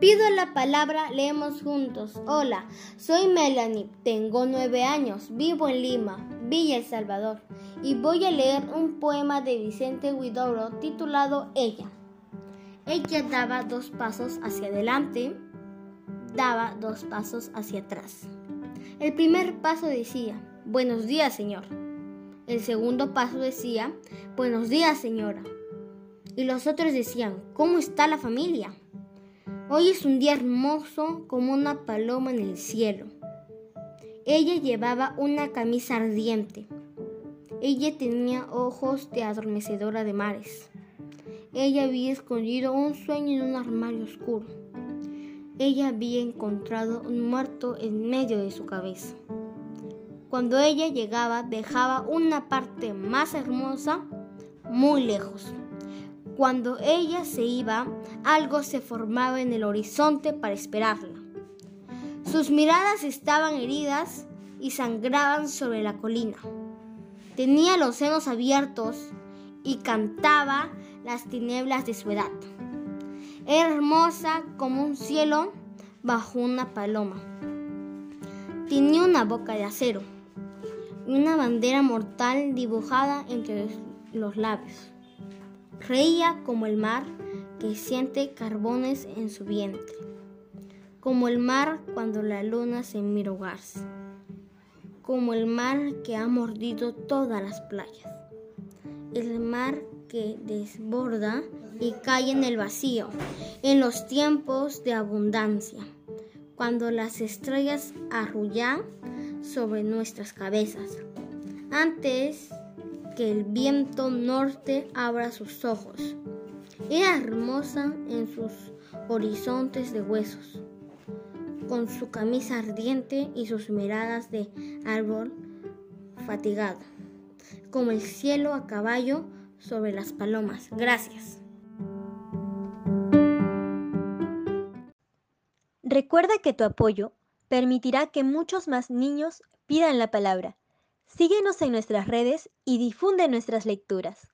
Pido la palabra, leemos juntos. Hola, soy Melanie, tengo nueve años, vivo en Lima, Villa El Salvador, y voy a leer un poema de Vicente Huidobro titulado Ella. Ella daba dos pasos hacia adelante, daba dos pasos hacia atrás. El primer paso decía, Buenos días, señor. El segundo paso decía, Buenos días, señora. Y los otros decían, ¿cómo está la familia? Hoy es un día hermoso como una paloma en el cielo. Ella llevaba una camisa ardiente. Ella tenía ojos de adormecedora de mares. Ella había escondido un sueño en un armario oscuro. Ella había encontrado un muerto en medio de su cabeza. Cuando ella llegaba dejaba una parte más hermosa muy lejos. Cuando ella se iba, algo se formaba en el horizonte para esperarla. Sus miradas estaban heridas y sangraban sobre la colina. Tenía los senos abiertos y cantaba las tinieblas de su edad. Hermosa como un cielo bajo una paloma. Tenía una boca de acero y una bandera mortal dibujada entre los labios. Reía como el mar que siente carbones en su vientre, como el mar cuando la luna se mira como el mar que ha mordido todas las playas, el mar que desborda y cae en el vacío, en los tiempos de abundancia, cuando las estrellas arrullan sobre nuestras cabezas. Antes que el viento norte abra sus ojos. Era hermosa en sus horizontes de huesos, con su camisa ardiente y sus miradas de árbol fatigado, como el cielo a caballo sobre las palomas. Gracias. Recuerda que tu apoyo permitirá que muchos más niños pidan la palabra. Síguenos en nuestras redes y difunde nuestras lecturas.